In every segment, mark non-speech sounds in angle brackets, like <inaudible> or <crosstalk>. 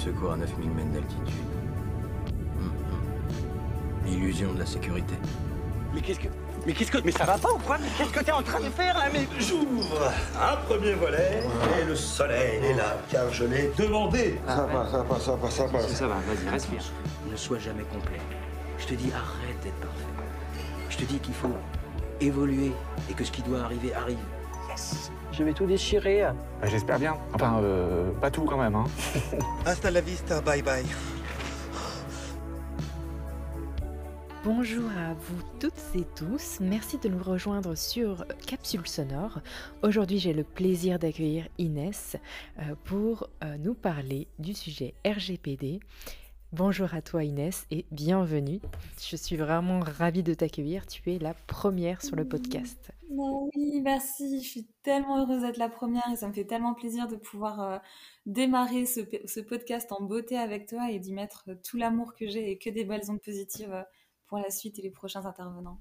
secours à 9000 mètres d'altitude. Hum, hum. Illusion de la sécurité. Mais qu'est-ce que. Mais qu'est-ce que. Mais ça va pas ou quoi? Mais qu'est-ce que t'es en train de faire là? Mais j'ouvre un premier volet et le soleil est là, car je l'ai demandé. Ça va, ça va, ça va, ça va. Ça va, vas-y, respire. Ne sois jamais complet. Je te dis, arrête d'être parfait. Je te dis qu'il faut évoluer et que ce qui doit arriver arrive. Je vais tout déchirer. Bah, J'espère bien. Enfin, euh, pas tout quand même. Hein. <laughs> Hasta la vista, bye bye. Bonjour à vous toutes et tous, merci de nous rejoindre sur Capsule Sonore. Aujourd'hui j'ai le plaisir d'accueillir Inès euh, pour euh, nous parler du sujet RGPD. Bonjour à toi Inès et bienvenue. Je suis vraiment ravie de t'accueillir, tu es la première sur le podcast. Oh oui, merci. Je suis tellement heureuse d'être la première et ça me fait tellement plaisir de pouvoir euh, démarrer ce, ce podcast en beauté avec toi et d'y mettre tout l'amour que j'ai et que des belles ondes positives euh, pour la suite et les prochains intervenants.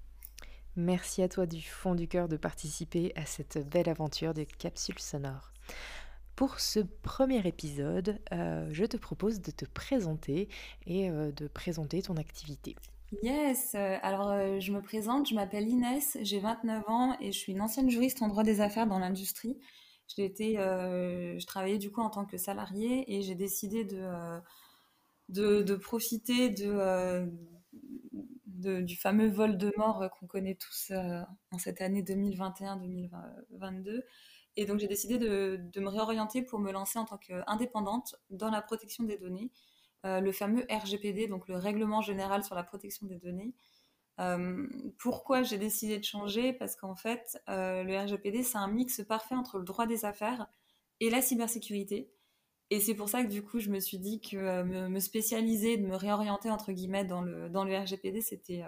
Merci à toi du fond du cœur de participer à cette belle aventure de capsule sonore. Pour ce premier épisode, euh, je te propose de te présenter et euh, de présenter ton activité. Yes, euh, alors je me présente, je m'appelle Inès, j'ai 29 ans et je suis une ancienne juriste en droit des affaires dans l'industrie. Été, je travaillais du coup en tant que salariée et j'ai décidé de, de, profiter de, du fameux vol de mort qu'on connaît tous en cette année 2021-2022. Et donc j'ai décidé de, me réorienter pour me lancer en tant qu'indépendante dans la protection des données, euh, le fameux RGPD, donc le Règlement général sur la protection des données. Euh, pourquoi j'ai décidé de changer? Parce qu'en fait, euh, le RGPD, c'est un mix parfait entre le droit des affaires et la cybersécurité. Et c'est pour ça que du coup, je me suis dit que me, spécialiser, de me réorienter entre guillemets dans le, dans le RGPD, c'était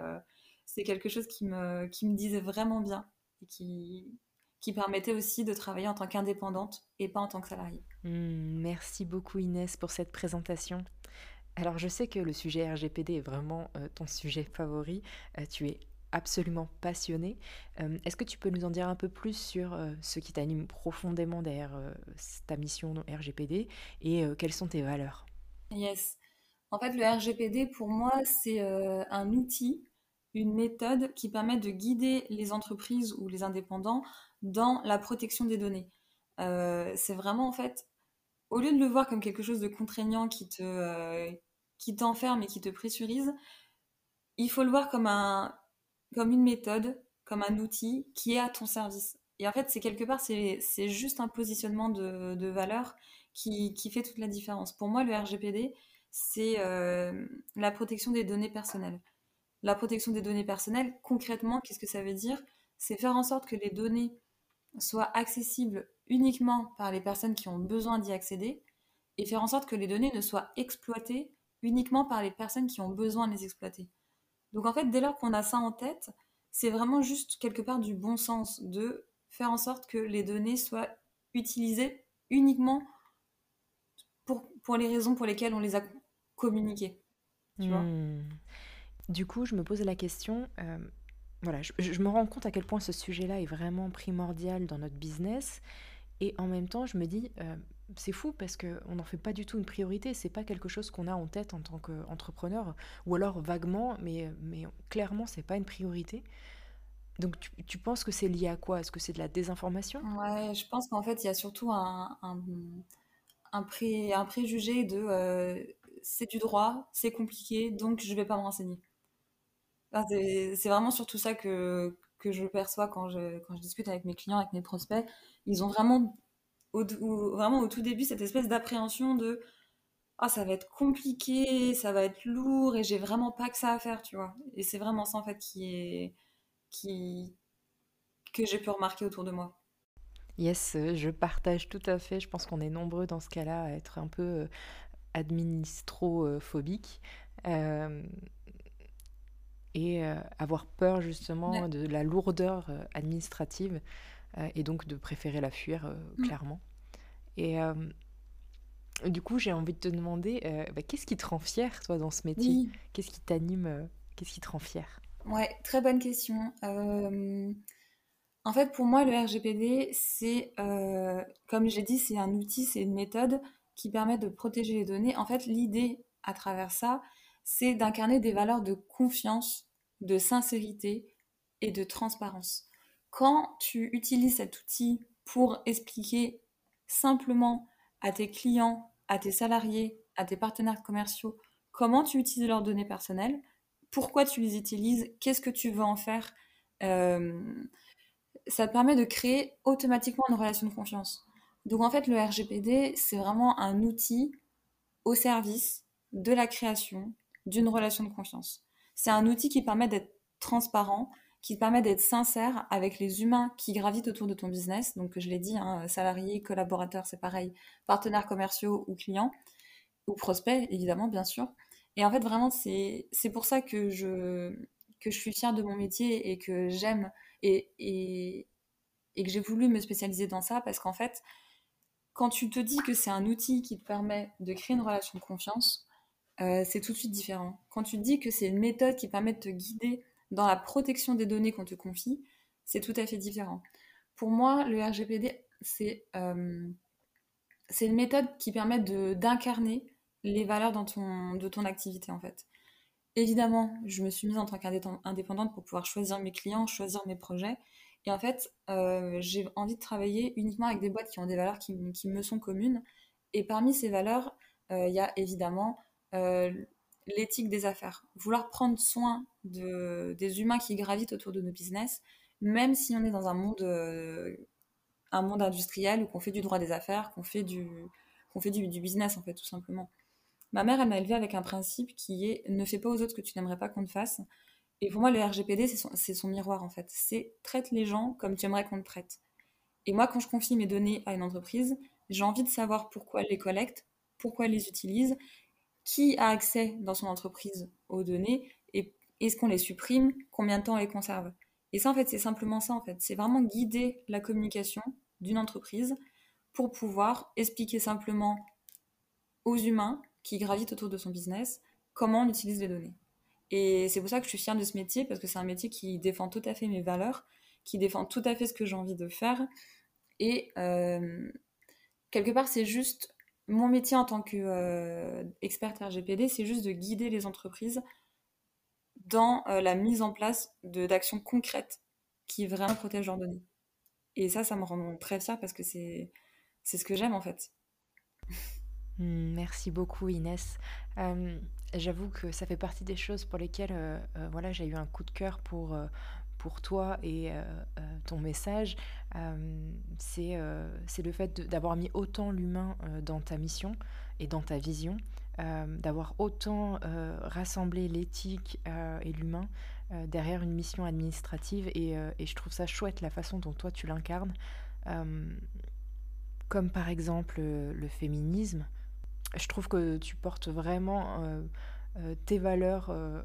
quelque chose qui me, qui me disait vraiment bien et qui, qui permettait aussi de travailler en tant qu'indépendante et pas en tant que salariée. Hmm, merci beaucoup Inès pour cette présentation. Alors je sais que le sujet RGPD est vraiment euh, ton sujet favori. Euh, tu es absolument passionnée. Euh, Est-ce que tu peux nous en dire un peu plus sur ce qui t'anime profondément derrière ta mission RGPD et quelles sont tes valeurs? Yes. En fait, le RGPD, pour moi, c'est un outil, une méthode qui permet de guider les entreprises ou les indépendants dans la protection des données. Euh, c'est vraiment, en fait, au lieu de le voir comme quelque chose de contraignant qui te, euh, qui t'enferme et qui te pressurise, il faut le voir comme un, comme une méthode, comme un outil qui est à ton service. Et en fait, c'est quelque part, c'est, juste un positionnement de, de valeur qui, qui fait toute la différence. Pour moi, le RGPD, c'est euh, la protection des données personnelles. La protection des données personnelles, concrètement, qu'est-ce que ça veut dire? C'est faire en sorte que les données soient accessibles uniquement par les personnes qui ont besoin d'y accéder et faire en sorte que les données ne soient exploitées uniquement par les personnes qui ont besoin de les exploiter. Donc en fait, dès lors qu'on a ça en tête, c'est vraiment juste quelque part du bon sens de faire en sorte que les données soient utilisées uniquement pour, les raisons pour lesquelles on les a communiquées. Hmm. Du coup, je me pose la question, euh, voilà, je, me rends compte à quel point ce sujet-là est vraiment primordial dans notre business, et en même temps, je me dis, euh, c'est fou parce qu'on n'en fait pas du tout une priorité, c'est pas quelque chose qu'on a en tête en tant qu'entrepreneur, ou alors vaguement, mais, mais clairement, c'est pas une priorité. Donc, tu, penses que c'est lié à quoi? Est-ce que c'est de la désinformation? Ouais, je pense qu'en fait, il y a surtout un, un, un pré- un préjugé de euh, c'est du droit, c'est compliqué, donc je vais pas me renseigner. C'est vraiment surtout ça que, que je perçois quand je, quand je discute avec mes clients, avec mes prospects. Ils ont vraiment au, au- vraiment au tout début cette espèce d'appréhension de ah ça va être compliqué, ça va être lourd et j'ai vraiment pas que ça à faire, tu vois. Et c'est vraiment ça en fait qui est qui que j'ai pu remarquer autour de moi. Yes, euh, je partage tout à fait. Je pense qu'on est nombreux dans ce cas-là à être un peu euh, administrophobique euh, et euh, avoir peur justement Ouais. de la lourdeur euh, administrative euh, et donc de préférer la fuir Mm. clairement. Et du coup, j'ai envie de te demander, bah, qu'est-ce qui te rend fier, toi, dans ce métier? Oui, Qu'est-ce qui t'anime? Qu'est-ce qui te rend fier? ouais, très bonne question. En fait, pour moi, le RGPD, c'est, comme j'ai dit, c'est un outil, c'est une méthode qui permet de protéger les données, en fait, l'idée à travers ça, c'est d'incarner des valeurs de confiance, de sincérité et de transparence. Quand tu utilises cet outil pour expliquer simplement à tes clients, à tes salariés, à tes partenaires commerciaux, comment tu utilises leurs données personnelles, pourquoi tu les utilises, qu'est-ce que tu veux en faire, euh, ça te permet de créer automatiquement une relation de confiance. Donc en fait, le RGPD, c'est vraiment un outil au service de la création d'une relation de confiance. C'est un outil qui permet d'être transparent, qui permet d'être sincère avec les humains qui gravitent autour de ton business. Donc je l'ai dit, hein, salariés, collaborateurs, c'est pareil, partenaires commerciaux ou clients, ou prospects, évidemment, bien sûr. Et en fait, vraiment, c'est pour ça que je, que je suis fière de mon métier et que j'aime et, et, et, que j'ai voulu me spécialiser dans ça parce qu'en fait, quand tu te dis que c'est un outil qui te permet de créer une relation de confiance, euh, c'est tout de suite différent. Quand tu te dis que c'est une méthode qui permet de te guider dans la protection des données qu'on te confie, c'est tout à fait différent. Pour moi, le RGPD, c'est euh, une méthode qui permet d'incarner les valeurs dans ton, de ton activité en fait. Évidemment, je me suis mise en tant qu'indépendante pour pouvoir choisir mes clients, choisir mes projets. Et en fait, euh, j'ai envie de travailler uniquement avec des boîtes qui ont des valeurs qui, me sont communes. Et parmi ces valeurs, il y a évidemment l'éthique des affaires. Vouloir prendre soin de, des humains qui gravitent autour de nos business, même si on est dans un monde, un monde industriel où qu'on fait du droit des affaires, qu'on fait, du, qu'on fait du, business, en fait, tout simplement. Ma mère, elle m'a élevée avec un principe qui est ne fais pas aux autres ce que tu n'aimerais pas qu'on te fasse. Et pour moi, le RGPD, c'est son, miroir en fait. C'est traite les gens comme tu aimerais qu'on te traite. Et moi, quand je confie mes données à une entreprise, j'ai envie de savoir pourquoi elle les collecte, pourquoi elle les utilise, qui a accès dans son entreprise aux données, et est-ce qu'on les supprime, combien de temps on les conserve. Et ça, en fait, c'est simplement ça, en fait. C'est vraiment guider la communication d'une entreprise pour pouvoir expliquer simplement aux humains qui gravitent autour de son business comment on utilise les données. Et c'est pour ça que je suis fière de ce métier, parce que c'est un métier qui défend tout à fait mes valeurs, qui défend tout à fait ce que j'ai envie de faire. Et euh, quelque part, c'est juste mon métier en tant qu'experte euh, RGPD, c'est juste de guider les entreprises dans euh, la mise en place d'actions concrètes qui vraiment protègent leurs données. Et ça, ça me rend très fière parce que c'est ce que j'aime en fait. Hmm, merci beaucoup Inès. J'avoue que ça fait partie des choses pour lesquelles euh, euh, voilà, j'ai eu un coup de cœur pour, euh, pour toi et ton message. c'est le fait d'avoir mis autant l'humain dans ta mission et dans ta vision, d'avoir autant rassemblé l'éthique et l'humain derrière une mission administrative. Et, je trouve ça chouette la façon dont toi tu l'incarnes. comme par exemple le féminisme je trouve que tu portes vraiment euh, euh, tes valeurs euh,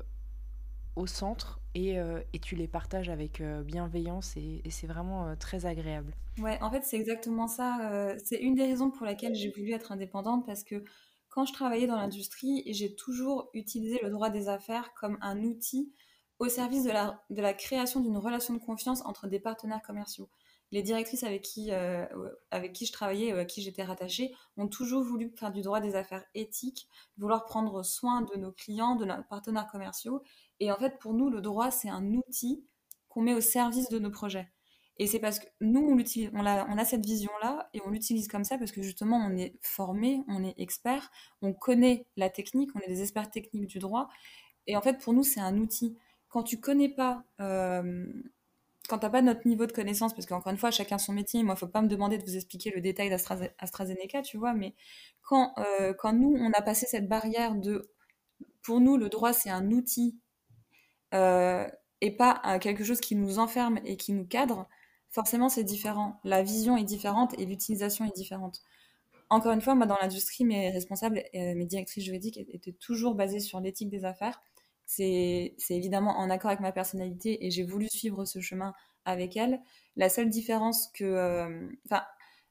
au centre et, et, tu les partages avec bienveillance et, c'est vraiment très agréable. Ouais, en fait, c'est exactement ça. c'est une des raisons pour laquelle j'ai voulu être indépendante parce que quand je travaillais dans l'industrie, j'ai toujours utilisé le droit des affaires comme un outil au service de la, de la création d'une relation de confiance entre des partenaires commerciaux les directrices avec qui, euh, avec qui je travaillais, à qui j'étais rattachée, ont toujours voulu faire du droit des affaires éthiques, vouloir prendre soin de nos clients, de nos partenaires commerciaux. Et en fait, pour nous, le droit, c'est un outil qu'on met au service de nos projets. Et c'est parce que nous, on, a, cette vision-là et on l'utilise comme ça parce que justement, on est formé, on est expert, on connaît la technique, on est des experts techniques du droit. Et en fait, pour nous, c'est un outil. Quand tu connais pas euh, quand t'as pas notre niveau de connaissance, parce qu'encore une fois, chacun son métier, moi, faut pas me demander de vous expliquer le détail d'AstraZeneca, tu vois, mais quand, euh, quand nous, on a passé cette barrière de, pour nous, le droit, c'est un outil et pas quelque chose qui nous enferme et qui nous cadre, forcément, c'est différent. La vision est différente et l'utilisation est différente. Encore une fois, moi, dans l'industrie, mes responsables, et mes directrices juridiques étaient toujours basées sur l'éthique des affaires c'est évidemment en accord avec ma personnalité et j'ai voulu suivre ce chemin avec elle. La seule différence que, euh,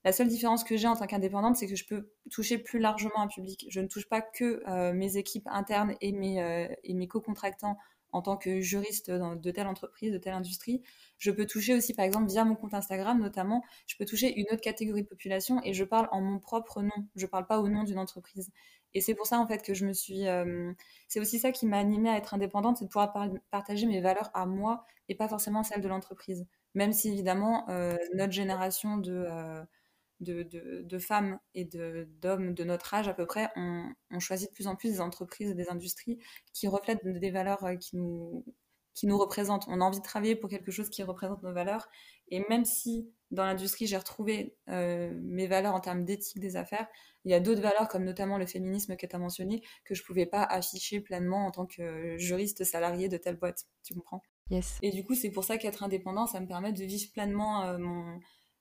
la seule différence que j'ai en tant qu'indépendante, c'est que je peux toucher plus largement un public. Je ne touche pas que euh, mes équipes internes et mes, euh, et mes co-contractants en tant que juriste de telle entreprise, de telle industrie. Je peux toucher aussi, par exemple, via mon compte Instagram notamment, je peux toucher une autre catégorie de population et je parle en mon propre nom. Je ne parle pas au nom d'une entreprise. Et c'est pour ça, en fait, que je me suis. Euh, c'est aussi ça qui m'a animée à être indépendante, c'est de pouvoir partager mes valeurs à moi et pas forcément celles de l'entreprise. Même si, évidemment, euh, notre génération de, de, femmes et d'hommes de, notre âge à peu près, on, choisit de plus en plus des entreprises et des industries qui reflètent des valeurs euh, qui nous, qui nous représentent. On a envie de travailler pour quelque chose qui représente nos valeurs. Et même si dans l'industrie, j'ai retrouvé euh, mes valeurs en termes d'éthique des affaires, il y a d'autres valeurs, comme notamment le féminisme que tu as mentionné, que je ne pouvais pas afficher pleinement en tant que juriste salarié de telle boîte. Tu comprends? Yes. Et du coup, c'est pour ça qu'être indépendant, ça me permet de vivre pleinement euh, mon,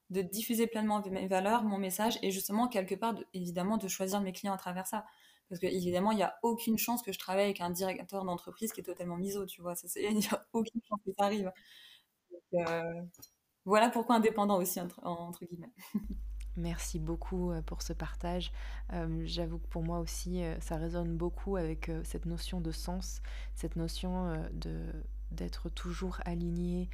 de diffuser pleinement mes valeurs, mon message, et justement, quelque part, évidemment, de choisir mes clients à travers ça. Parce que, évidemment, il n'y a aucune chance que je travaille avec un directeur d'entreprise qui est totalement miso, tu vois. <laughs> Il n'y a aucune chance que ça arrive. Euh, voilà pourquoi indépendant aussi, entre, guillemets. <laughs> Merci beaucoup euh, pour ce partage. Euh, j'avoue que pour moi aussi, ça résonne beaucoup avec cette notion de sens, cette notion d'être toujours aligné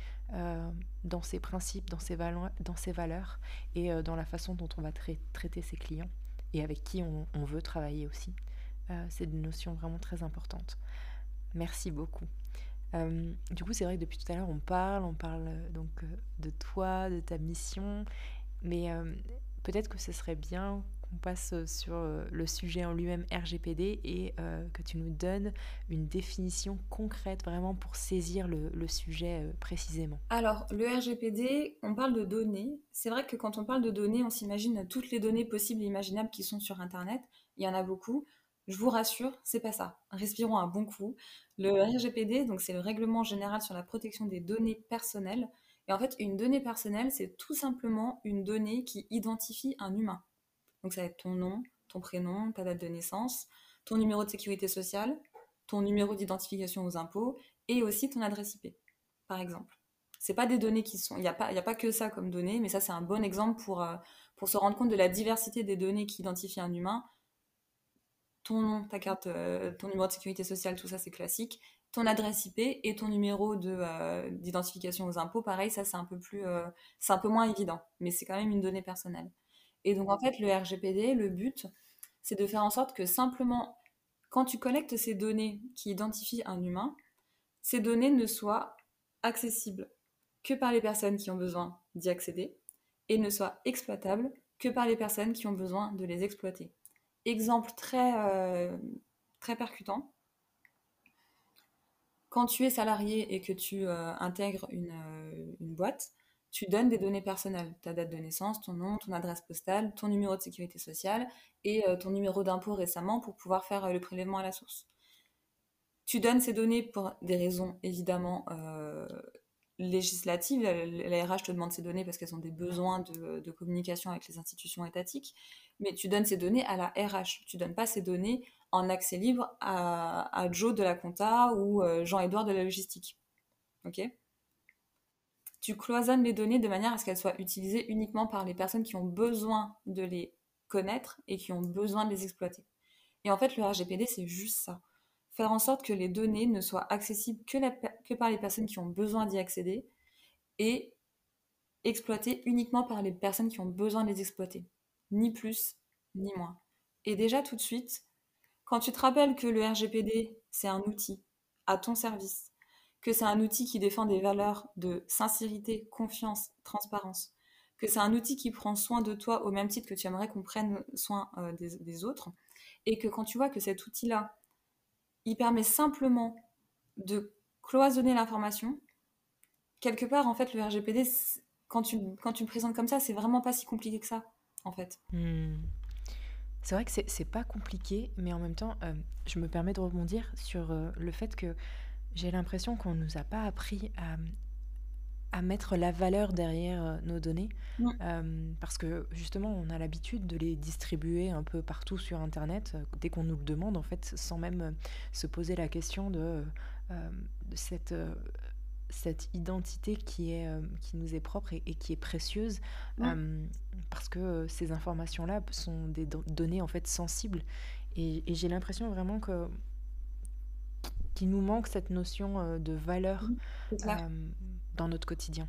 dans ses principes, dans ses, dans ses valeurs et euh, dans la façon dont on va traiter ses clients et avec qui on, veut travailler aussi. Euh, c'est une notion vraiment très importante. Merci beaucoup. du coup, c'est vrai que depuis tout à l'heure, on parle, on parle donc de toi, de ta mission, mais peut-être que ce serait bien on passe euh, sur euh, le sujet en lui-même RGPD et euh, que tu nous donnes une définition concrète vraiment pour saisir le, sujet précisément. Alors, le RGPD, on parle de données. C'est vrai que quand on parle de données, on s'imagine toutes les données possibles et imaginables qui sont sur Internet. Il y en a beaucoup. Je vous rassure, c'est pas ça. Respirons un bon coup. Le RGPD, donc c'est le règlement général sur la protection des données personnelles. Et en fait, une donnée personnelle, c'est tout simplement une donnée qui identifie un humain. Donc ça va être ton nom, ton prénom, ta date de naissance, ton numéro de sécurité sociale, ton numéro d'identification aux impôts et aussi ton adresse IP, par exemple. C'est pas des données qui sont. Il n'y a, pas, a pas que ça comme données, mais ça, c'est un bon exemple pour, euh, pour se rendre compte de la diversité des données qui identifient un humain. Ton nom, ta carte, euh, ton numéro de sécurité sociale, tout ça, c'est classique. Ton adresse IP et ton numéro euh, d'identification aux impôts, pareil, ça, c'est un, peu plus, c'est un peu moins évident, mais c'est quand même une donnée personnelle. Et donc, en fait, le RGPD, le but, c'est de faire en sorte que simplement, quand tu collectes ces données qui identifient un humain, ces données ne soient accessibles que par les personnes qui ont besoin d'y accéder et ne soient exploitables que par les personnes qui ont besoin de les exploiter. Exemple très, euh, très percutant. Quand tu es salarié et que tu euh, intègres une, euh, une boîte, tu donnes des données personnelles, ta date de naissance, ton nom, ton adresse postale, ton numéro de sécurité sociale et euh, ton numéro d'impôt récemment pour pouvoir faire euh, le prélèvement à la source. Tu donnes ces données pour des raisons évidemment euh, législatives. La, RH te demande ces données parce qu'elles ont des besoins de, communication avec les institutions étatiques, mais tu donnes ces données à la RH. Tu donnes pas ces données en accès libre à, à Joe de la compta ou Jean-Édouard de la logistique. Ok? Tu cloisonnes les données de manière à ce qu'elles soient utilisées uniquement par les personnes qui ont besoin de les connaître et qui ont besoin de les exploiter. Et en fait, le RGPD, c'est juste ça. Faire en sorte que les données ne soient accessibles que, par les personnes qui ont besoin d'y accéder et exploitées uniquement par les personnes qui ont besoin de les exploiter. Ni plus, ni moins. Et déjà tout de suite, quand tu te rappelles que le RGPD, c'est un outil à ton service que c'est un outil qui défend des valeurs de sincérité, confiance, transparence, que c'est un outil qui prend soin de toi au même titre que tu aimerais qu'on prenne soin euh, des, autres, et que quand tu vois que cet outil-là, il permet simplement de cloisonner l'information, quelque part, en fait, le RGPD, quand tu, quand tu le présentes comme ça, c'est vraiment pas si compliqué que ça, en fait. Hmm. C'est vrai que c'est pas compliqué, mais en même temps, euh, je me permets de rebondir sur euh, le fait que j'ai l'impression qu'on ne nous a pas appris à, à, mettre la valeur derrière euh, nos données, euh, parce que justement, on a l'habitude de les distribuer un peu partout sur Internet, euh, dès qu'on nous le demande, en fait, sans même se poser la question de, de cette cette identité qui, est, qui nous est propre et, qui est précieuse, parce que ces informations-là sont des données en fait sensibles. Et, et j'ai l'impression vraiment que qu'il nous manque cette notion euh, de valeur euh, dans notre quotidien.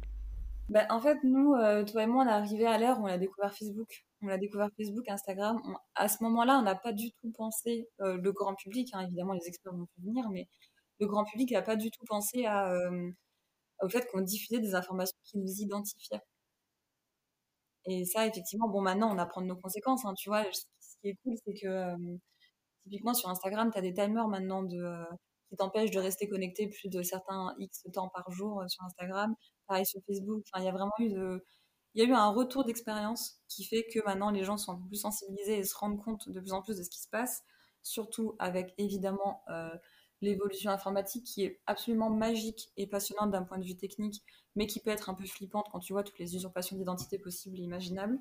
Bah, en fait, nous, euh, toi et moi, on est arrivé à l'ère où on a découvert Facebook. On a découvert Facebook, Instagram. On- à ce moment-là, on n'a pas du tout pensé, euh, le grand public, hein, évidemment, les experts vont venir, mais le grand public n'a pas du tout pensé à, euh, au fait qu'on diffusait des informations qui nous identifiaient. Et ça, effectivement, bon, maintenant, on apprend de nos conséquences, hein, tu vois. Ce qui est cool, c'est que, euh, typiquement, sur Instagram, tu as des timers maintenant de, qui t'empêchent de rester connecté plus de certains X temps par jour euh, sur Instagram. Pareil sur Facebook. Enfin, il y a vraiment eu de, il y a eu un retour d'expérience qui fait que maintenant, les gens sont un peu plus sensibilisés et se rendent compte de plus en plus de ce qui se passe. Surtout avec, évidemment, euh, l'évolution informatique qui est absolument magique et passionnante d'un point de vue technique, mais qui peut être un peu flippante quand tu vois toutes les usurpations d'identité possibles et imaginables,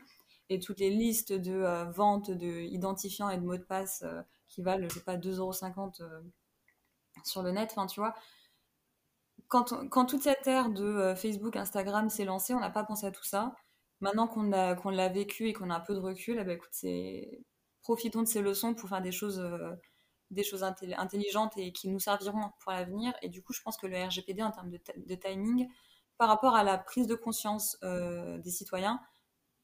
et toutes les listes de euh, ventes de identifiants et de mots de passe qui valent, je sais pas, 2,50€ euh, sur le net, enfin tu vois. Quand, on- toute cette ère de euh, Facebook, Instagram s'est lancée, on n'a pas pensé à tout ça. Maintenant qu'on qu'on l'a vécu et qu'on a un peu de recul, eh ben, écoute, profitons de ces leçons pour faire des choses, euh, intelligentes et qui nous serviront pour l'avenir. Et du coup, je pense que le RGPD, en termes de, ti- de timing, par rapport à la prise de conscience euh, des citoyens,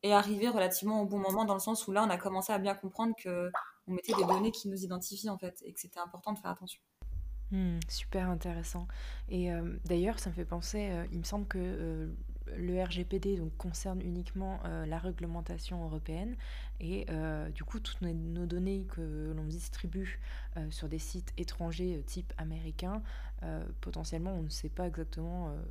est arrivé relativement au bon moment, dans le sens où là, on a commencé à bien comprendre que on mettait des données qui nous identifient, en fait, et que c'était important de faire attention. Hmm, super intéressant. Et euh, d'ailleurs, ça me fait penser, euh, il me semble que euh, le RGPD donc, concerne uniquement euh, la réglementation européenne et euh, du coup, toutes nos, nos données que l'on distribue euh, sur des sites étrangers euh, type américain, euh, potentiellement, on ne sait pas exactement euh,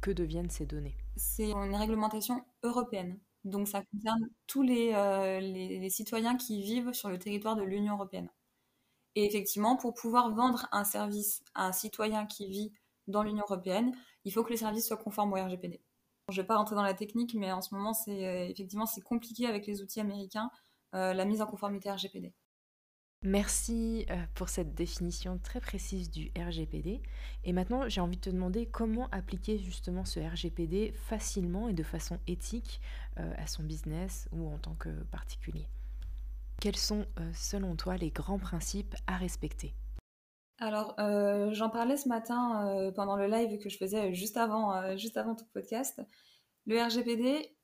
que deviennent ces données. C'est une réglementation européenne. Donc ça concerne tous les, euh, les, les citoyens qui vivent sur le territoire de l'Union européenne. Et effectivement, pour pouvoir vendre un service à un citoyen qui vit dans l'Union européenne, il faut que le service soit conforme au RGPD. Je ne vais pas rentrer dans la technique, mais en ce moment, c'est euh, effectivement compliqué avec les outils américains, euh, la mise en conformité RGPD. Merci euh, pour cette définition très précise du RGPD. Et maintenant, j'ai envie de te demander comment appliquer justement ce RGPD facilement et de façon éthique à son business ou en tant que particulier. Quels sont, euh, selon toi, les grands principes à respecter? Alors, euh, j'en parlais ce matin euh, pendant le live que je faisais juste avant, euh, juste avant ton podcast. Le RGPD,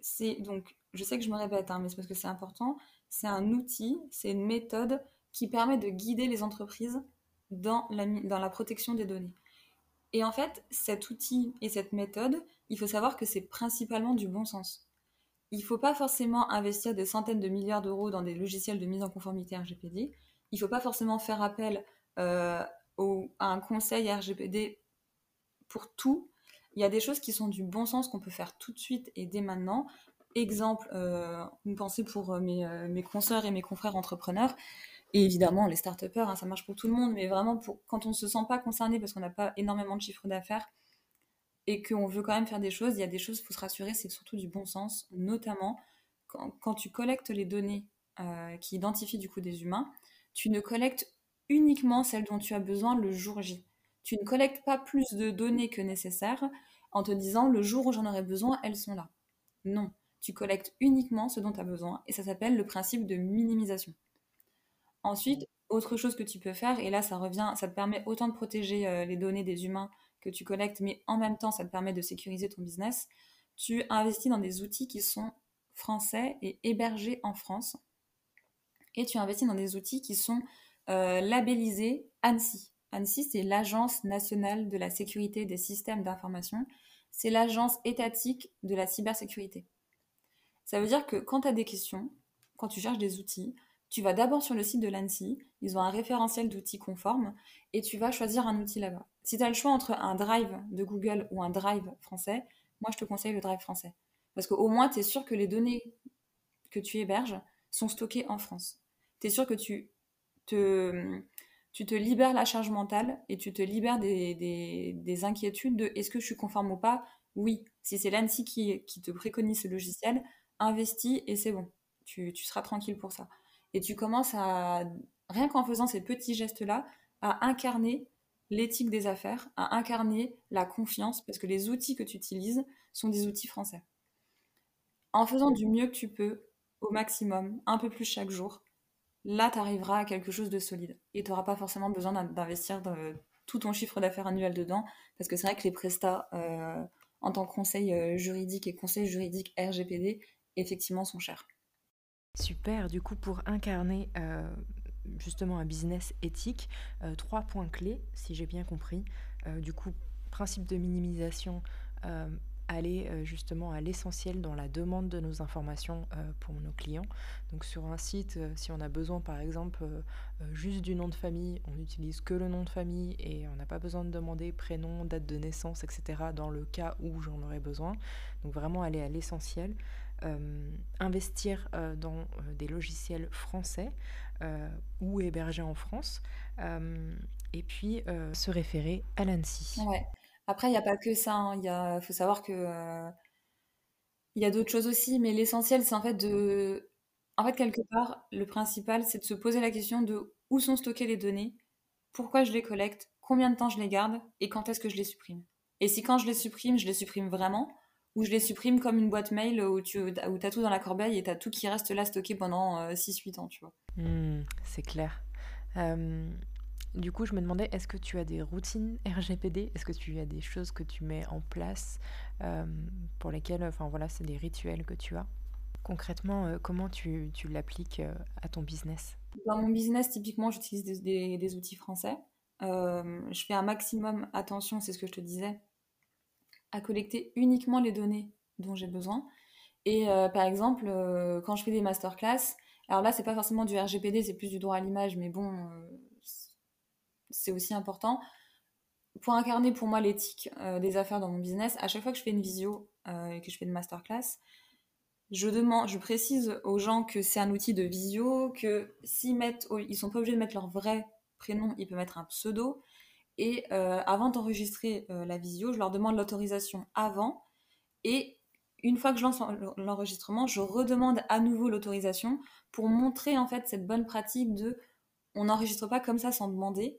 c'est donc, je sais que je me répète, hein, mais c'est parce que c'est important, c'est un outil, c'est une méthode qui permet de guider les entreprises dans la protection des données. Et en fait, cet outil et cette méthode, il faut savoir que c'est principalement du bon sens. Il ne faut pas forcément investir des centaines de milliards d'euros dans des logiciels de mise en conformité RGPD. Il ne faut pas forcément faire appel euh, à un conseil RGPD pour tout. Il y a des choses qui sont du bon sens qu'on peut faire tout de suite et dès maintenant. Exemple, euh, une pensée pour euh, mes, consoeurs et mes confrères entrepreneurs. Et évidemment, les start hein, ça marche pour tout le monde, mais vraiment quand on ne se sent pas concerné parce qu'on n'a pas énormément de chiffre d'affaires et qu'on veut quand même faire des choses, il y a des choses, il faut se rassurer, c'est surtout du bon sens, notamment quand, tu collectes les données euh, qui identifient du coup des humains, tu ne collectes uniquement celles dont tu as besoin le jour J. Tu ne collectes pas plus de données que nécessaire en te disant le jour où j'en aurai besoin, elles sont là. Non, tu collectes uniquement ce dont tu as besoin et ça s'appelle le principe de minimisation. Ensuite, autre chose que tu peux faire, et là ça revient, ça te permet autant de protéger euh, les données des humains que tu collectes, mais en même temps ça te permet de sécuriser ton business, tu investis dans des outils qui sont français et hébergés en France, et tu investis dans des outils qui sont euh, labellisés ANSI. ANSI, c'est l'Agence nationale de la sécurité des systèmes d'information. C'est l'agence étatique de la cybersécurité. Ça veut dire que quand tu as des questions, quand tu cherches des outils, tu vas d'abord sur le site de l'ANSI, ils ont un référentiel d'outils conformes, et tu vas choisir un outil là-bas. Si tu as le choix entre un drive de Google ou un drive français, moi je te conseille le drive français. Parce qu'au moins, tu es sûr que les données que tu héberges sont stockées en France. Tu es sûr que tu te, tu te libères la charge mentale et tu te libères des, des, des inquiétudes de est-ce que je suis conforme ou pas? Oui, si c'est l'ANSI qui, te préconise ce logiciel, investis et c'est bon. Tu seras tranquille pour ça. Et tu commences à, rien qu'en faisant ces petits gestes-là, à incarner l'éthique des affaires, à incarner la confiance, parce que les outils que tu utilises sont des outils français. En faisant du mieux que tu peux, au maximum, un peu plus chaque jour, là, tu arriveras à quelque chose de solide. Et tu n'auras pas forcément besoin d'investir tout ton chiffre d'affaires annuel dedans, parce que c'est vrai que les prestats euh, en tant que conseil euh, juridique et conseil juridique RGPD, effectivement, sont chers. Super, du coup, pour incarner euh, justement un business éthique, trois points clés, si j'ai bien compris. du coup, principe de minimisation, aller euh, justement à l'essentiel dans la demande de nos informations euh, pour nos clients. Donc sur un site, euh, si on a besoin par exemple juste du nom de famille, on n'utilise que le nom de famille et on n'a pas besoin de demander prénom, date de naissance, etc. dans le cas où j'en aurais besoin. Donc vraiment aller à l'essentiel. Investir dans des logiciels français ou hébergés en France. et puis se référer à l'ANSI. Après, il n'y a pas que ça. Il hein. faut savoir que euh, il y a d'autres choses aussi, mais l'essentiel, c'est en fait de, en fait quelque part, le principal, c'est de se poser la question de où sont stockées les données, pourquoi je les collecte, combien de temps je les garde et quand est-ce que je les supprime. Et si quand je les supprime, je les supprime vraiment, ou je les supprime comme une boîte mail où tu où as tout dans la corbeille et tu as tout qui reste là stocké pendant 6-8 euh, ans, tu vois. Mmh, c'est clair. Du coup, je me demandais, est-ce que tu as des routines RGPD Est-ce que tu as des choses que tu mets en place euh, pour lesquelles, enfin voilà, c'est des rituels que tu as? Concrètement, euh, comment tu, tu l'appliques euh, à ton business? Dans mon business, typiquement, j'utilise des, des, outils français. je fais un maximum attention, c'est ce que je te disais, à collecter uniquement les données dont j'ai besoin. Et par exemple, quand je fais des masterclass, alors là, c'est pas forcément du RGPD, c'est plus du droit à l'image, mais bon, c'est aussi important. Pour incarner pour moi l'éthique euh, des affaires dans mon business, à chaque fois que je fais une visio euh, et que je fais une masterclass, je demande, je précise aux gens que c'est un outil de visio, que s'ils mettent, ils sont pas obligés de mettre leur vrai prénom, ils peuvent mettre un pseudo. Et euh, avant d'enregistrer la visio, je leur demande l'autorisation avant. Et une fois que je lance l'enregistrement, je redemande à nouveau l'autorisation pour montrer en fait cette bonne pratique de on n'enregistre pas comme ça sans demander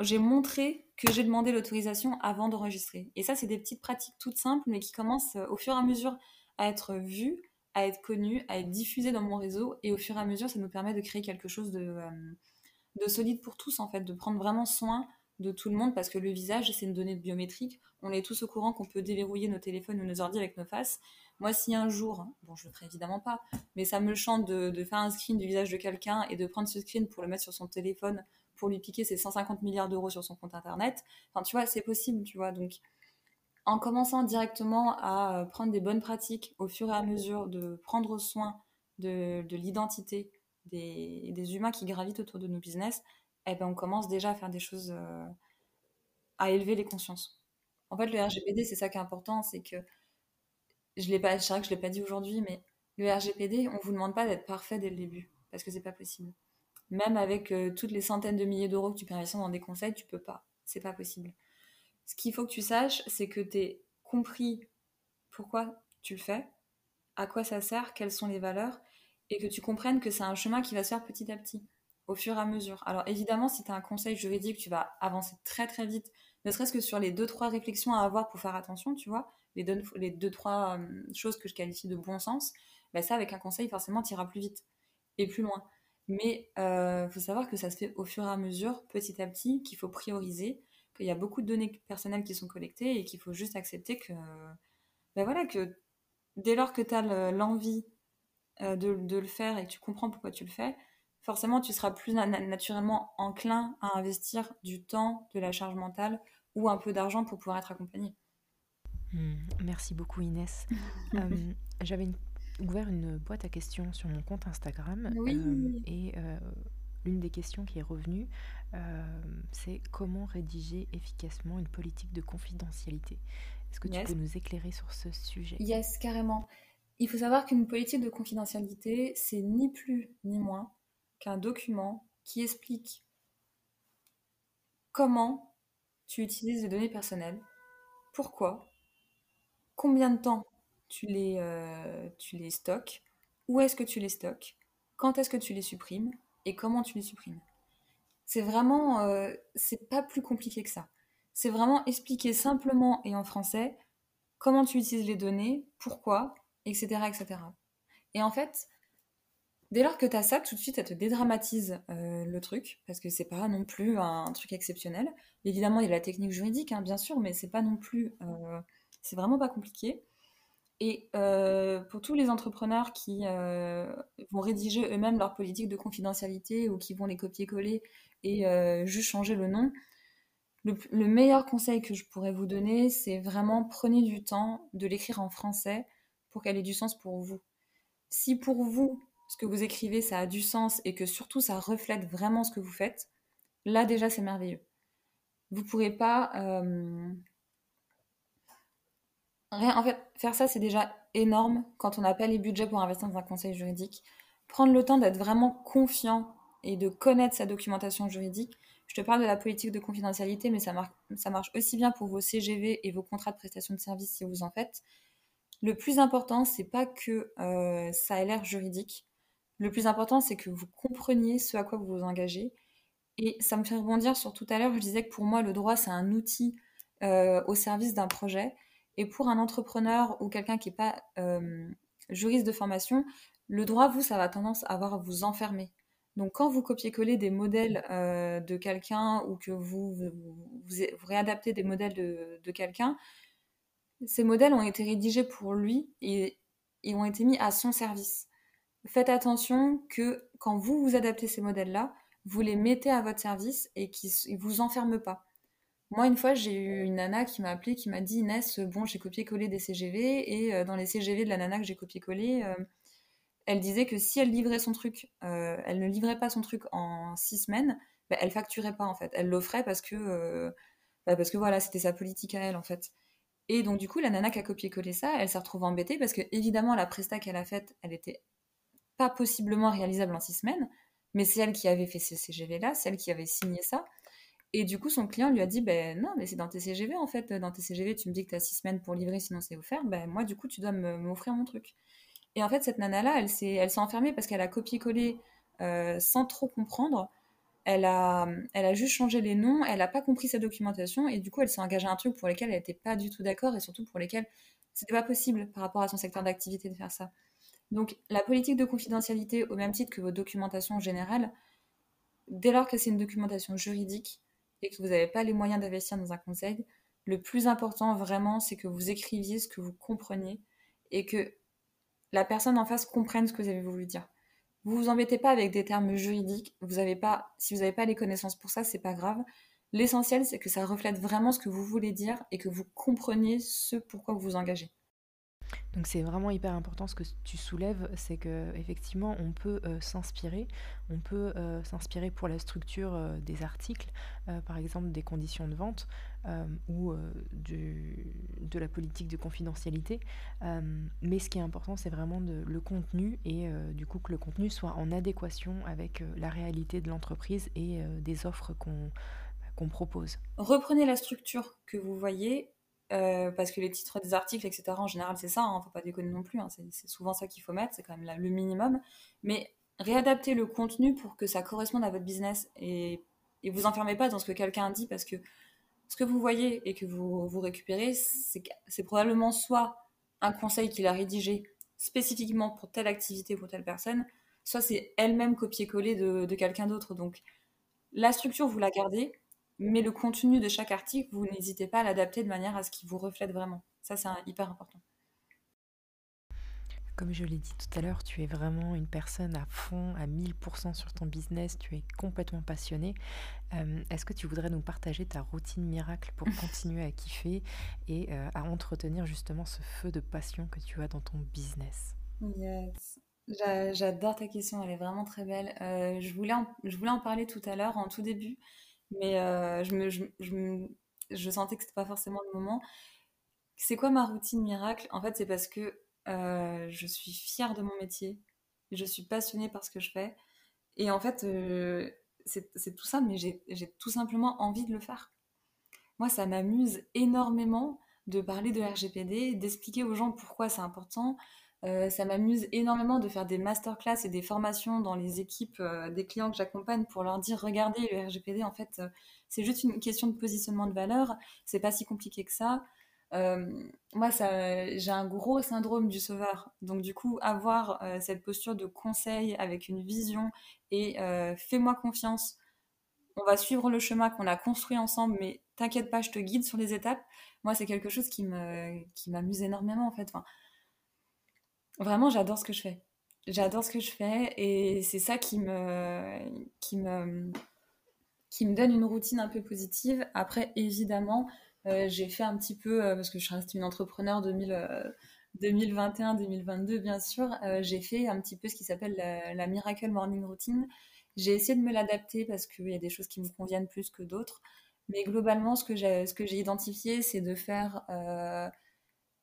j'ai montré que j'ai demandé l'autorisation avant d'enregistrer. Et ça, c'est des petites pratiques toutes simples, mais qui commencent euh, au fur et à mesure à être vues, à être connues, à être diffusées dans mon réseau. Et au fur et à mesure, ça nous permet de créer quelque chose de, euh, de solide pour tous, en fait, de prendre vraiment soin de tout le monde, parce que le visage, c'est une donnée biométrique. On est tous au courant qu'on peut déverrouiller nos téléphones ou nos ordi avec nos faces. Moi, si un jour, bon, je le ferai évidemment pas, mais ça me chante de, de faire un screen du visage de quelqu'un et de prendre ce screen pour le mettre sur son téléphone pour lui piquer ses 150 milliards d'euros sur son compte internet. Enfin, tu vois, c'est possible, tu vois. Donc, en commençant directement à euh, prendre des bonnes pratiques au fur et à mesure de prendre soin de, l'identité des, humains qui gravitent autour de nos business, eh ben, on commence déjà à faire des choses, euh, à élever les consciences. En fait, le RGPD, c'est ça qui est important, c'est que je l'ai pas, je que je l'ai pas dit aujourd'hui, mais le RGPD, on vous demande pas d'être parfait dès le début, parce que c'est pas possible. Même avec euh, toutes les centaines de milliers d'euros que tu peux investir dans des conseils, tu peux pas. C'est pas possible. Ce qu'il faut que tu saches, c'est que tu aies compris pourquoi tu le fais, à quoi ça sert, quelles sont les valeurs, et que tu comprennes que c'est un chemin qui va se faire petit à petit, au fur et à mesure. Alors évidemment, si tu as un conseil juridique, tu vas avancer très très vite, ne serait-ce que sur les deux trois réflexions à avoir pour faire attention, tu vois, les deux, les deux trois euh, choses que je qualifie de bon sens, ben ça avec un conseil forcément tu iras plus vite et plus loin. Mais il euh, faut savoir que ça se fait au fur et à mesure, petit à petit, qu'il faut prioriser, qu'il y a beaucoup de données personnelles qui sont collectées et qu'il faut juste accepter que, ben voilà, que dès lors que tu as l'envie euh, de, de, le faire et que tu comprends pourquoi tu le fais, forcément tu seras plus naturellement enclin à investir du temps, de la charge mentale ou un peu d'argent pour pouvoir être accompagné. Mmh, merci beaucoup Inès. <laughs> Euh, j'avais une ouvert une boîte à questions sur mon compte Instagram. Euh, et euh, l'une des questions qui est revenue, c'est comment rédiger efficacement une politique de confidentialité. Est-ce que tu peux nous éclairer sur ce sujet? Yes, carrément. Il faut savoir qu'une politique de confidentialité, c'est ni plus ni moins qu'un document qui explique comment tu utilises les données personnelles, pourquoi, combien de temps tu les, euh, stockes, où est-ce que tu les stockes, quand est-ce que tu les supprimes et comment tu les supprimes. C'est vraiment, euh, c'est pas plus compliqué que ça. C'est vraiment expliquer simplement et en français comment tu utilises les données, pourquoi, etc., etc. Et en fait, Dès lors que tu as ça, tout de suite, ça te dédramatise euh, le truc, parce que c'est pas non plus un, truc exceptionnel. Évidemment, il y a la technique juridique, hein, bien sûr, mais c'est pas non plus. Euh, c'est vraiment pas compliqué. Et euh, pour tous les entrepreneurs qui vont rédiger eux-mêmes leur politique de confidentialité ou qui vont les copier-coller et juste changer le nom, le, le, meilleur conseil que je pourrais vous donner, c'est vraiment prenez du temps de l'écrire en français pour qu'elle ait du sens pour vous. Si pour vous, ce que vous écrivez, ça a du sens et que surtout ça reflète vraiment ce que vous faites, là déjà c'est merveilleux. Vous ne pourrez pas... Euh, rien, en fait, faire ça c'est déjà énorme quand on n'a pas les budgets pour investir dans un conseil juridique. Prendre le temps d'être vraiment confiant et de connaître sa documentation juridique. Je te parle de la politique de confidentialité, mais ça, marche aussi bien pour vos CGV et vos contrats de prestation de services si vous en faites. Le plus important, c'est pas que euh, ça ait l'air juridique, le plus important, c'est que vous compreniez ce à quoi vous vous engagez. Et ça me fait rebondir sur tout à l'heure, je disais que pour moi, le droit, c'est un outil euh, au service d'un projet. Et pour un entrepreneur ou quelqu'un qui n'est pas euh, juriste de formation, le droit, vous, ça va tendance à vous enfermer. Donc quand vous copiez-collez des modèles euh, de quelqu'un ou que vous, vous, réadaptez des modèles de, quelqu'un, ces modèles ont été rédigés pour lui et ont été mis à son service faites attention que quand vous vous adaptez ces modèles-là, vous les mettez à votre service et qu'ils ne vous enferment pas. Moi, une fois, j'ai eu une nana qui m'a appelé, qui m'a dit Inès, bon, j'ai copié-collé des CGV, et euh, dans les CGV de la nana que j'ai copié-collé, euh, elle disait que si elle livrait son truc, euh, elle ne livrait pas son truc en six semaines, bah, elle facturait pas en fait. Elle l'offrait parce que, bah, parce que voilà, c'était sa politique à elle en fait. Et donc, du coup, la nana qui a copié-collé ça, elle s'est retrouvée embêtée parce que, évidemment, la presta qu'elle a faite, elle était pas possiblement réalisable en six semaines, mais c'est elle qui avait fait ces CGV-là, c'est elle qui avait signé ça. Et du coup, son client lui a dit Ben non, mais c'est dans tes CGV en fait. Dans tes CGV, tu me dis que tu as six semaines pour livrer, sinon c'est offert. Ben moi, du coup, tu dois m'offrir mon truc. Et en fait, cette nana-là, elle s'est enfermée parce qu'elle a copié-collé euh, sans trop comprendre. Elle a, elle a juste changé les noms, elle n'a pas compris sa documentation, et du coup, elle s'est engagée à un truc pour lequel elle n'était pas du tout d'accord, et surtout pour lesquels c'était pas possible par rapport à son secteur d'activité de faire ça. Donc la politique de confidentialité, au même titre que vos documentations générales, dès lors que c'est une documentation juridique et que vous n'avez pas les moyens d'investir dans un conseil, le plus important vraiment, c'est que vous écriviez ce que vous compreniez et que la personne en face comprenne ce que vous avez voulu dire. Vous vous embêtez pas avec des termes juridiques. Vous avez pas, si vous n'avez pas les connaissances pour ça, c'est pas grave. L'essentiel, c'est que ça reflète vraiment ce que vous voulez dire et que vous compreniez ce pourquoi vous vous engagez. Donc c'est vraiment hyper important ce que tu soulèves, c'est que effectivement on peut euh, s'inspirer, on peut euh, s'inspirer pour la structure euh, des articles, par exemple des conditions de vente ou de la politique de confidentialité. mais ce qui est important, c'est vraiment le contenu et du coup que le contenu soit en adéquation avec la réalité de l'entreprise et des offres qu'on propose. Reprenez la structure que vous voyez euh, parce que les titres des articles, etc., en général, c'est ça, hein, faut pas déconner non plus, hein, c'est souvent ça qu'il faut mettre, c'est quand même le minimum. Mais réadapter le contenu pour que ça corresponde à votre business et, et vous enfermez pas dans ce que quelqu'un dit, parce que ce que vous voyez et que vous, récupérez, c'est probablement soit un conseil qu'il a rédigé spécifiquement pour telle activité, pour telle personne, soit c'est elle-même copier-coller de quelqu'un d'autre. Donc la structure, vous la gardez, mais le contenu de chaque article, vous n'hésitez pas à l'adapter de manière à ce qu'il vous reflète vraiment. Ça, c'est hyper important. Comme je l'ai dit tout à l'heure, tu es vraiment une personne à fond, à 1000% sur ton business, tu es complètement passionnée. Euh, est-ce que tu voudrais nous partager ta routine miracle pour <laughs> continuer à kiffer et euh, à entretenir justement ce feu de passion que tu as dans ton business? Yes. J'adore ta question, elle est vraiment très belle. Euh, je, voulais je voulais en parler tout à l'heure, en tout début. Mais euh, je, me, je, je, je, sentais que c'était pas forcément le moment. C'est quoi ma routine miracle? En fait, c'est parce que euh, je suis fière de mon métier. Je suis passionnée par ce que je fais. Et en fait, euh, c'est tout ça, mais j'ai tout simplement envie de le faire. Moi, ça m'amuse énormément de parler de RGPD, d'expliquer aux gens pourquoi c'est important, euh, ça m'amuse énormément de faire des masterclass et des formations dans les équipes euh, des clients que j'accompagne pour leur dire regardez le RGPD en fait euh, c'est juste une question de positionnement de valeur, c'est pas si compliqué que ça. moi, j'ai un gros syndrome du sauveur. Donc, du coup, avoir cette posture de conseil avec une vision et fais-moi confiance, on va suivre le chemin qu'on a construit ensemble, mais t'inquiète pas, je te guide sur les étapes. Moi, c'est quelque chose qui me, qui m'amuse énormément, en fait. Vraiment, j'adore ce que je fais. J'adore ce que je fais et c'est ça qui me, qui me, qui me donne une routine un peu positive. Après, évidemment, euh, j'ai fait un petit peu, euh, parce que je reste une entrepreneur 2021-2022, euh, bien sûr, j'ai fait un petit peu ce qui s'appelle la, Miracle Morning Routine. J'ai essayé de me l'adapter parce qu'il y a des choses qui me conviennent plus que d'autres. Mais globalement, ce que j'ai identifié, c'est de faire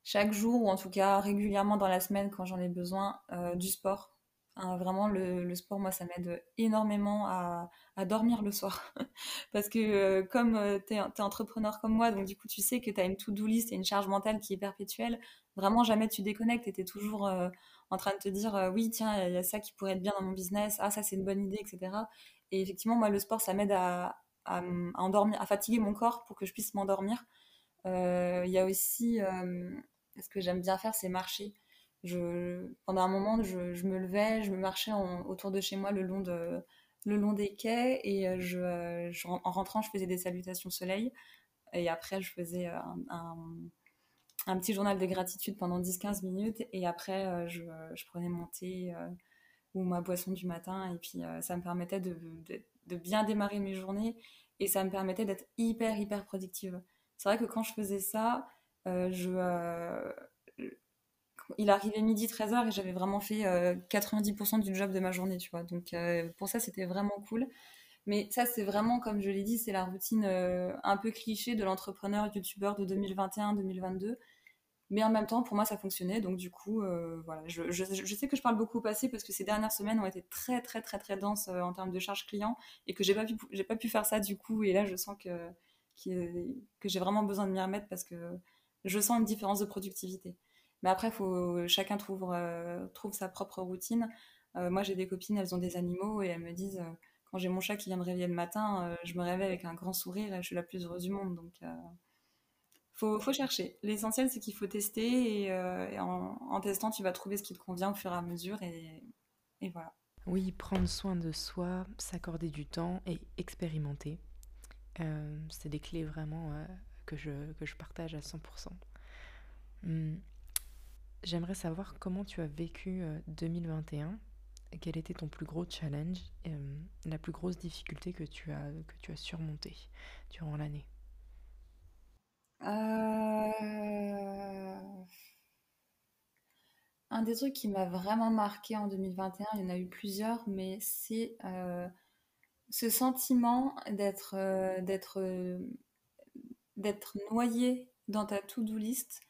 chaque jour, ou en tout cas régulièrement dans la semaine quand j'en ai besoin, du sport. Hein, vraiment, le, sport, moi, ça m'aide énormément à, dormir le soir. <laughs> Parce que euh, comme euh, tu es, entrepreneur comme moi, donc du coup, tu sais que tu as une to-do list et une charge mentale qui est perpétuelle. Vraiment, jamais tu déconnectes et tu es toujours euh, en train de te dire oui, tiens, il y, a ça qui pourrait être bien dans mon business, ah, ça, c'est une bonne idée, etc. Et effectivement, moi, le sport, ça m'aide à, endormir, à fatiguer mon corps pour que je puisse m'endormir. Il y a aussi, ce que j'aime bien faire, c'est marcher pendant un moment, je, me levais, je me marchais autour de chez moi le long, des quais et euh, je, en rentrant, je faisais des salutations soleil. Et après, je faisais un, un, petit journal de gratitude pendant 10-15 minutes. Et après, euh, je, prenais mon thé euh, ou ma boisson du matin. Et puis, ça me permettait de, bien démarrer mes journées et ça me permettait d'être hyper, hyper productive. C'est vrai que quand je faisais ça, je il arrivait midi 13h et j'avais vraiment fait 90% euh, du job de ma journée, tu vois. Donc euh, pour ça, c'était vraiment cool. Mais ça, c'est vraiment, comme je l'ai dit, c'est la routine euh, un peu cliché de l'entrepreneur youtubeur de 2021-2022. Mais en même temps, pour moi, ça fonctionnait. Donc du coup, voilà. Je, sais que je parle beaucoup au passé parce que ces dernières semaines ont été très, très, très, très denses en termes de charge client et que j'ai pas pu, pas pu faire ça du coup. Et là, je sens que, que j'ai vraiment besoin de m'y remettre parce que je sens une différence de productivité. Mais après, faut, chacun trouve, euh, trouve sa propre routine. Euh, moi, j'ai des copines, elles ont des animaux et elles me disent euh, quand j'ai mon chat qui vient me réveiller le matin, je me réveille avec un grand sourire et je suis la plus heureuse du monde. Donc, faut, faut chercher. L'essentiel, c'est qu'il faut tester et, en, testant, tu vas trouver ce qui te convient au fur et à mesure et, et voilà. Oui, prendre soin de soi, s'accorder du temps et expérimenter. c'est des clés vraiment que, je, que je partage à 100%. J'aimerais savoir comment tu as vécu 2021. Euh, Quel était ton plus gros challenge, euh, la plus grosse difficulté que tu as, que tu as surmontée durant l'année euh, Un des trucs qui m'a vraiment marqué en 2021, il y en a eu plusieurs, mais c'est ce sentiment d'être d'être d'être noyé dans ta to-do list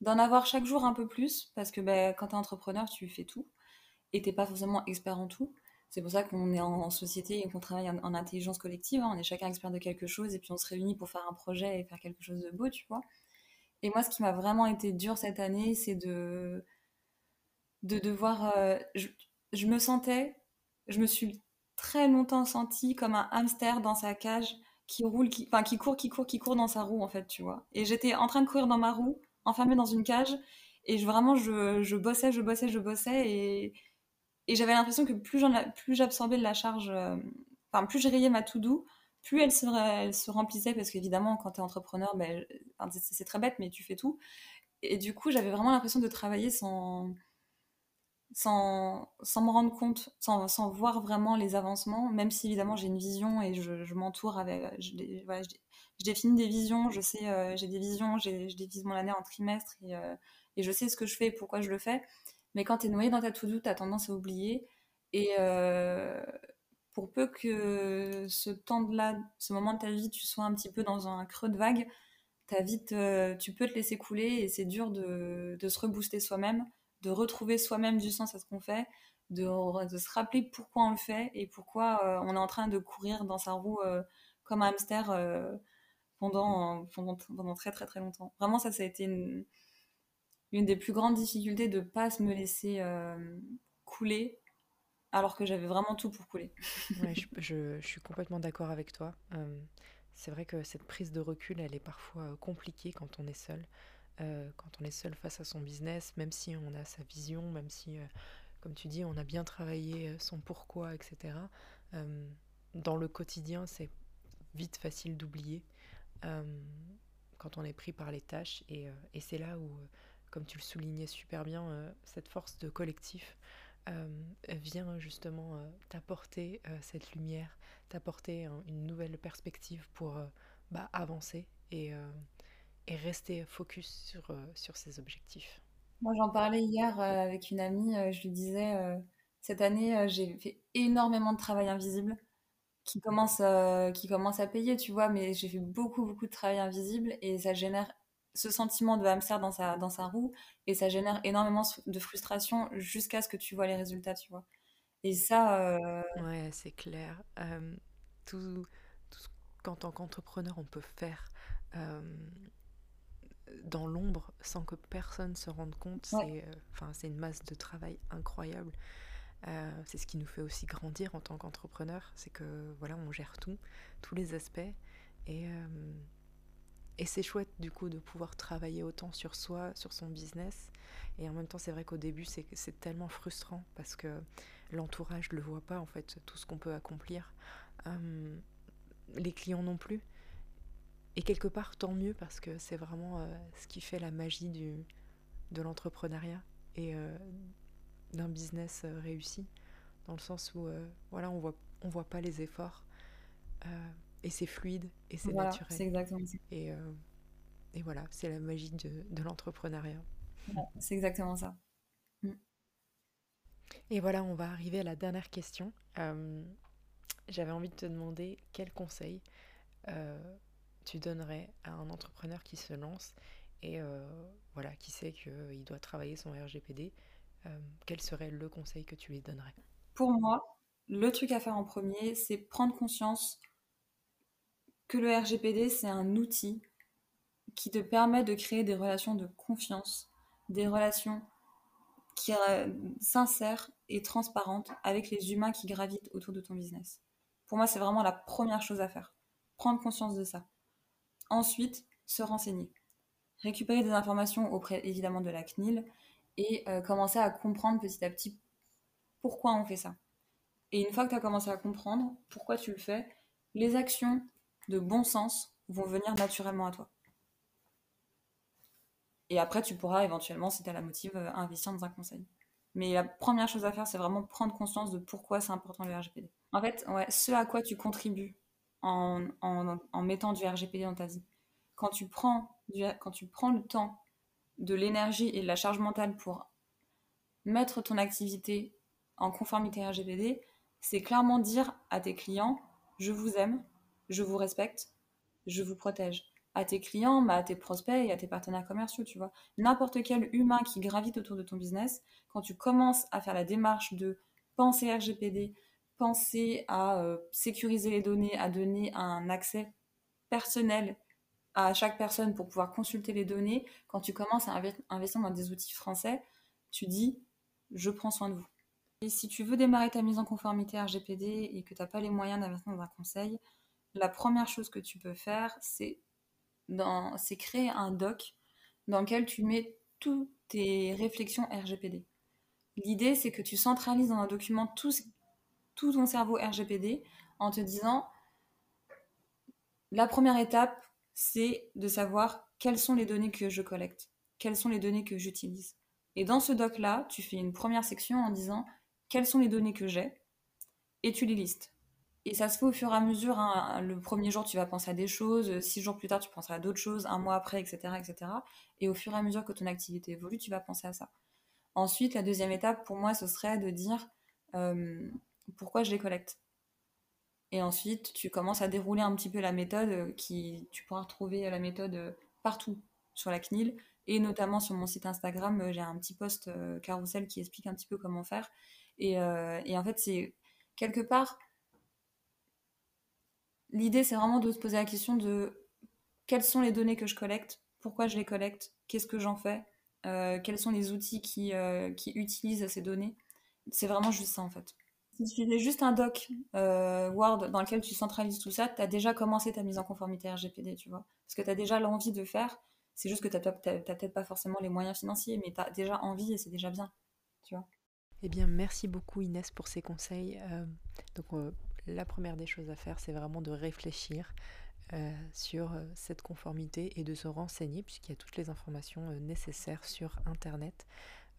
d'en avoir chaque jour un peu plus, parce que ben, quand tu es entrepreneur, tu fais tout, et t'es pas forcément expert en tout. C'est pour ça qu'on est en, société et qu'on travaille en, intelligence collective. Hein. On est chacun expert de quelque chose et puis on se réunit pour faire un projet et faire quelque chose de beau, tu vois. Et moi, ce qui m'a vraiment été dur cette année, c'est de, de devoir. Euh, je, je, me sentais, je me suis très longtemps sentie comme un hamster dans sa cage qui roule, enfin, qui court, qui court, qui court dans sa roue, en fait, tu vois. Et j'étais en train de courir dans ma roue enfermée dans une cage. Et je, vraiment, je, je, bossais, je bossais, je bossais. Et, et j'avais l'impression que plus, j'absorbais de la charge, euh, plus je rayais ma to-do, plus elle se, elle se remplissait. Parce qu'évidemment, quand tu es entrepreneur, ben, c'est très bête, mais tu fais tout. Et du coup, j'avais vraiment l'impression de travailler sans, sans, me rendre compte, sans, voir vraiment les avancements, même si évidemment j'ai une vision et je, m'entoure avec. Je, définis des visions, je sais, euh, j'ai des visions, je divise mon année en trimestres et, euh, et, je sais ce que je fais et pourquoi je le fais. Mais quand tu es noyé dans ta to-do, tu as tendance à oublier. Et euh, pour peu que ce temps-là, ce moment de ta vie, tu sois un petit peu dans un creux de vague, as vite, tu peux te laisser couler et c'est dur de, de, se rebooster soi-même, de retrouver soi-même du sens à ce qu'on fait, de, se rappeler pourquoi on le fait et pourquoi on est en train de courir dans sa roue comme un hamster pendant, pendant, très très très longtemps. Vraiment, ça, ça a été une, des plus grandes difficultés de ne pas me laisser euh, couler alors que j'avais vraiment tout pour couler. <laughs> je, suis complètement d'accord avec toi. Euh, c'est vrai que cette prise de recul, elle est parfois euh, compliquée quand on est seul. Quand on est seul face à son business, même si on a sa vision, même si, comme tu dis, on a bien travaillé son pourquoi, etc. dans le quotidien, c'est vite facile d'oublier quand on est pris par les tâches. Et, c'est là où, comme tu le soulignais super bien, cette force de collectif vient justement t'apporter cette lumière, t'apporter une nouvelle perspective pour bah, avancer et rester focus sur, sur ses objectifs. Moi, j'en parlais hier avec une amie. je lui disais, cette année, j'ai fait énormément de travail invisible qui commence, qui commence à payer, tu vois, mais j'ai fait beaucoup, beaucoup de travail invisible et ça génère ce sentiment de hamster dans sa, dans sa roue et ça génère énormément de frustration jusqu'à ce que tu vois les résultats, tu vois. Et ça. Ouais, c'est clair. tout, tout ce qu'en tant qu'entrepreneur on peut faire dans l'ombre sans que personne se rende compte. C'est enfin c'est une masse de travail incroyable. c'est ce qui nous fait aussi grandir en tant qu'entrepreneur, c'est que voilà, on gère tout, tous les aspects, et, et c'est chouette du coup de pouvoir travailler autant sur soi, sur son business, et en même temps c'est vrai qu'au début c'est c'est tellement frustrant parce que l'entourage ne le voit pas en fait tout ce qu'on peut accomplir, les clients non plus, et quelque part, tant mieux parce que c'est vraiment euh, ce qui fait la magie du, de l'entrepreneuriat et euh, d'un business euh, réussi, dans le sens où voilà, on voit, on voit pas les efforts et c'est fluide et c'est naturel. C'est exactement ça. Et, et voilà, c'est la magie de, de l'entrepreneuriat. c'est exactement ça. Mm. Et voilà, on va arriver à la dernière question. J'avais envie de te demander quel conseil tu donnerais à un entrepreneur qui se lance et euh, voilà, qui sait qu'il doit travailler son RGPD euh, Quel serait le conseil que tu lui donnerais? Pour moi, le truc à faire en premier, c'est prendre conscience que le RGPD, c'est un outil qui te permet de créer des relations de confiance, des relations qui euh, sincères et transparentes avec les humains qui gravitent autour de ton business. Pour moi, c'est vraiment la première chose à faire. Prendre conscience de ça. Ensuite, se renseigner. Récupérer des informations auprès évidemment de la CNIL et euh, commencer à comprendre petit à petit pourquoi on fait ça. Et une fois que tu as commencé à comprendre pourquoi tu le fais, les actions de bon sens vont venir naturellement à toi. Et après, tu pourras éventuellement, si tu as la motive, euh, investir dans un conseil. Mais la première chose à faire, c'est vraiment prendre conscience de pourquoi c'est important le RGPD. En fait, ouais, ce à quoi tu contribues en, mettant du RGPD dans ta vie. Quand tu prends, quand tu prends le temps de l'énergie et de la charge mentale pour mettre ton activité en conformité RGPD, c'est clairement dire à tes clients, je vous aime, je vous respecte, je vous protège. À tes clients, à tes prospects et à tes partenaires commerciaux, tu vois. N'importe quel humain qui gravite autour de ton business, quand tu commences à faire la démarche de penser RGPD, penser à euh, sécuriser les données, à donner un accès personnel à chaque personne pour pouvoir consulter les données, quand tu commences à investir dans des outils français, tu dis je prends soin de vous. Et si tu veux démarrer ta mise en conformité RGPD et que tu n'as pas les moyens d'investir dans un conseil, la première chose que tu peux faire, c'est créer un doc dans lequel tu mets toutes tes réflexions RGPD. L'idée, c'est que tu centralises dans un document tout ce tout ton cerveau RGPD en te disant la première étape, c'est de savoir quelles sont les données que je collecte, quelles sont les données que j'utilise. Et dans ce doc-là, tu fais une première section en disant quelles sont les données que j'ai et tu les listes. Et ça se fait au fur et à mesure. Hein. Le premier jour, tu vas penser à des choses. Six jours plus tard, tu penseras à d'autres choses. Un mois après, etc., etc. Et au fur et à mesure que ton activité évolue, tu vas penser à ça. Ensuite, la deuxième étape, pour moi, ce serait de dire euh, pourquoi je les collecte. Et ensuite, tu commences à dérouler un petit peu la méthode euh, qui, tu pourras retrouver la méthode euh, partout sur la CNIL et notamment sur mon site Instagram, euh, j'ai un petit post carousel qui explique un petit peu comment faire. Et, en fait, c'est quelque part, l'idée c'est vraiment de se poser la question de quelles sont les données que je collecte, pourquoi je les collecte, qu'est-ce que j'en fais, quels sont les outils qui utilisent ces données. C'est vraiment juste ça en fait. Si tu fais juste un doc euh, Word dans lequel tu centralises tout ça, tu as déjà commencé ta mise en conformité RGPD, tu vois. Parce que tu as déjà l'envie de faire C'est juste que tu n'as peut-être pas forcément les moyens financiers, mais tu as déjà envie et c'est déjà bien. Tu vois eh bien, merci beaucoup Inès pour ces conseils. Euh, donc, euh, la première des choses à faire, c'est vraiment de réfléchir sur cette conformité et de se renseigner, puisqu'il y a toutes les informations nécessaires sur Internet.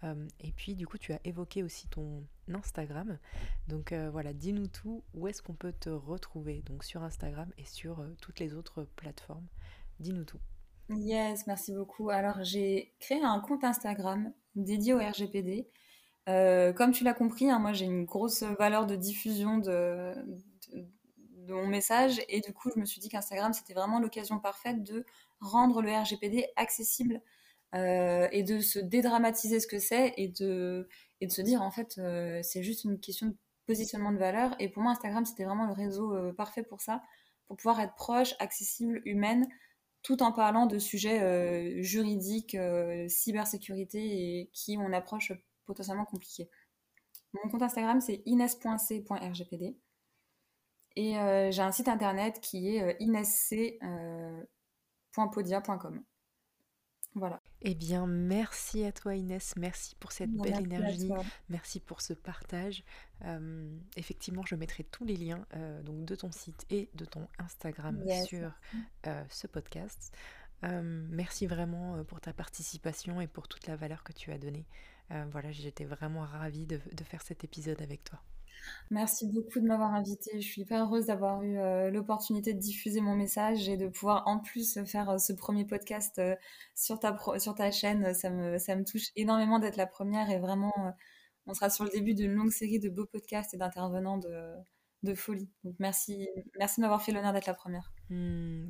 et puis, du coup, tu as évoqué aussi ton Instagram. Donc, voilà, dis-nous tout. Où est-ce qu'on peut te retrouver Donc, sur Instagram et sur toutes les autres plateformes. Dis-nous tout. Yes, merci beaucoup. Alors, j'ai créé un compte Instagram dédié au RGPD. Euh, comme tu l'as compris, hein, moi j'ai une grosse valeur de diffusion de, de, mon message et du coup je me suis dit qu'Instagram c'était vraiment l'occasion parfaite de rendre le RGPD accessible euh, et de se dédramatiser ce que c'est et de, se dire en fait euh, c'est juste une question de positionnement de valeur et pour moi Instagram c'était vraiment le réseau parfait pour ça, pour pouvoir être proche, accessible, humaine tout en parlant de sujets juridiques, cybersécurité et qui mon approche potentiellement compliqué. Mon compte Instagram, c'est ines.c.rgpd. Et euh, j'ai un site internet qui est euh, inesc.podia.com. Voilà. Eh bien, merci à toi Inès, merci pour cette belle énergie, merci pour ce partage. Euh, effectivement, je mettrai tous les liens donc de ton site et de ton Instagram sur ce podcast. merci vraiment pour ta participation et pour toute la valeur que tu as donnée. Euh, voilà, j'étais vraiment ravie de, faire cet épisode avec toi. Merci beaucoup de m'avoir invitée. Je suis hyper heureuse d'avoir eu euh, l'opportunité de diffuser mon message et de pouvoir en plus faire euh, ce premier podcast sur, ta sur ta chaîne. Ça me, ça me touche énormément d'être la première et vraiment, on sera sur le début d'une longue série de beaux podcasts et d'intervenants de, de folie. Merci, merci de m'avoir fait l'honneur d'être la première. Hmm,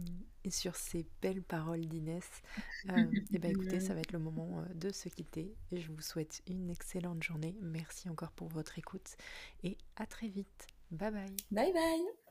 et sur ces belles paroles d'Inès, <laughs> euh, et eh ben écoutez, ça va être le moment euh, de se quitter. Et je vous souhaite une excellente journée. Merci encore pour votre écoute et à très vite. Bye bye. Bye bye.